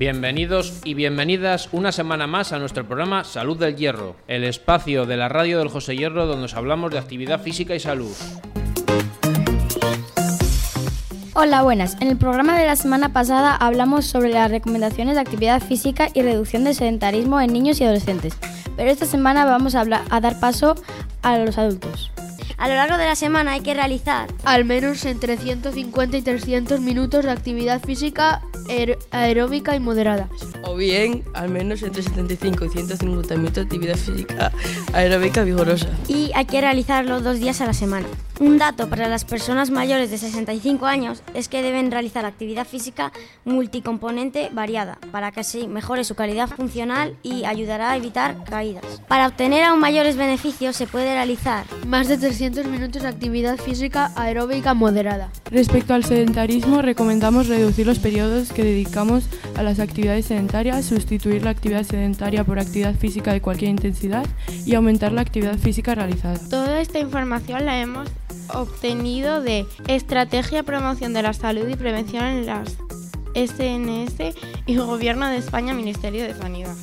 Bienvenidos y bienvenidas una semana más a nuestro programa Salud del Hierro, el espacio de la radio del José Hierro donde os hablamos de actividad física y salud. Hola, buenas. En el programa de la semana pasada hablamos sobre las recomendaciones de actividad física y reducción del sedentarismo en niños y adolescentes, pero esta semana vamos a, hablar, a dar paso a los adultos. A lo largo de la semana hay que realizar al menos entre 150 y 300 minutos de actividad física aeróbica y moderada. O bien al menos entre 75 y 150 minutos de actividad física aeróbica vigorosa. Y hay que realizarlo dos días a la semana. Un dato para las personas mayores de 65 años es que deben realizar actividad física multicomponente variada para que así mejore su calidad funcional y ayudará a evitar caídas. Para obtener aún mayores beneficios se puede realizar más de 300 minutos de actividad física aeróbica moderada. Respecto al sedentarismo, recomendamos reducir los periodos que dedicamos a las actividades sedentarias, sustituir la actividad sedentaria por actividad física de cualquier intensidad y aumentar la actividad física realizada. Toda esta información la hemos obtenido de Estrategia Promoción de la Salud y Prevención en las SNS y Gobierno de España Ministerio de Sanidad.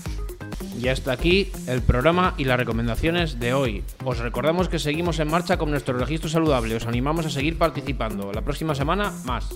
Y hasta aquí el programa y las recomendaciones de hoy. Os recordamos que seguimos en marcha con nuestro registro saludable. Os animamos a seguir participando. La próxima semana, más.